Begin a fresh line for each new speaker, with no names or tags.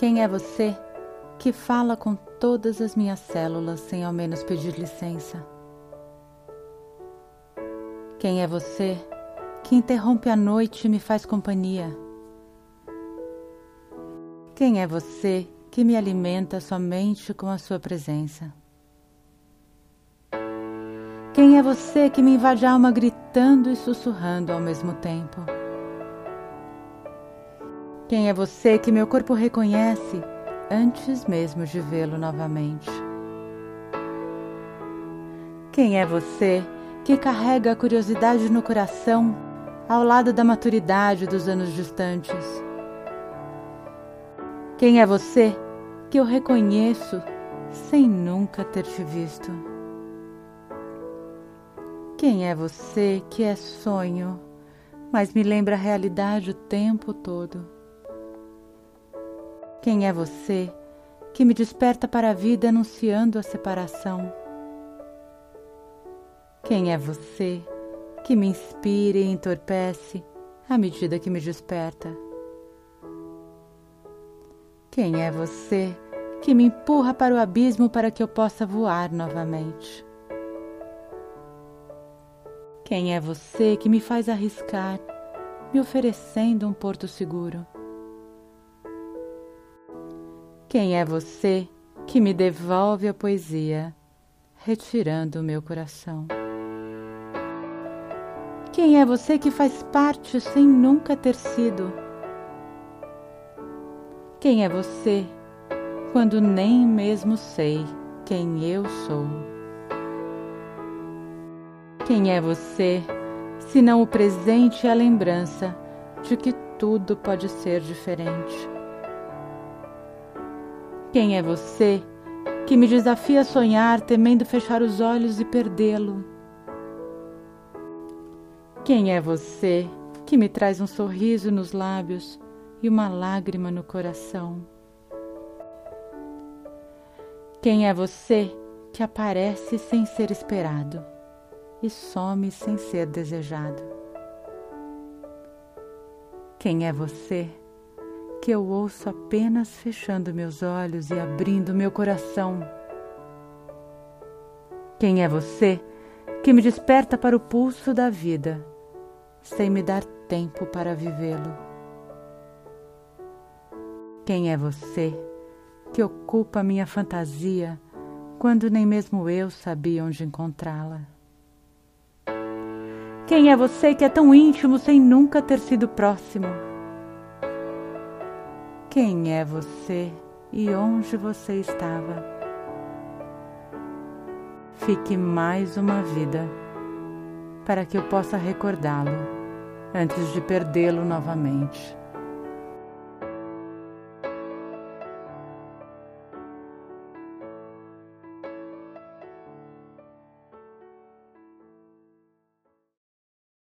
Quem é você que fala com todas as minhas células sem ao menos pedir licença? Quem é você que interrompe a noite e me faz companhia? Quem é você que me alimenta somente com a sua presença? Quem é você que me invade a alma gritando e sussurrando ao mesmo tempo? Quem é você que meu corpo reconhece antes mesmo de vê-lo novamente? Quem é você que carrega a curiosidade no coração ao lado da maturidade dos anos distantes? Quem é você que eu reconheço sem nunca ter te visto? Quem é você que é sonho, mas me lembra a realidade o tempo todo? Quem é você que me desperta para a vida anunciando a separação? Quem é você que me inspira e entorpece à medida que me desperta? Quem é você que me empurra para o abismo para que eu possa voar novamente? Quem é você que me faz arriscar, me oferecendo um porto seguro? Quem é você que me devolve a poesia, retirando o meu coração? Quem é você que faz parte sem nunca ter sido? Quem é você quando nem mesmo sei quem eu sou? Quem é você, se não o presente e a lembrança de que tudo pode ser diferente? Quem é você que me desafia a sonhar, temendo fechar os olhos e perdê-lo? Quem é você que me traz um sorriso nos lábios e uma lágrima no coração? Quem é você que aparece sem ser esperado? e some sem ser desejado. Quem é você que eu ouço apenas fechando meus olhos e abrindo meu coração? Quem é você que me desperta para o pulso da vida sem me dar tempo para vivê-lo? Quem é você que ocupa minha fantasia quando nem mesmo eu sabia onde encontrá-la? Quem é você que é tão íntimo sem nunca ter sido próximo? Quem é você e onde você estava? Fique mais uma vida para que eu possa recordá-lo antes de perdê-lo novamente.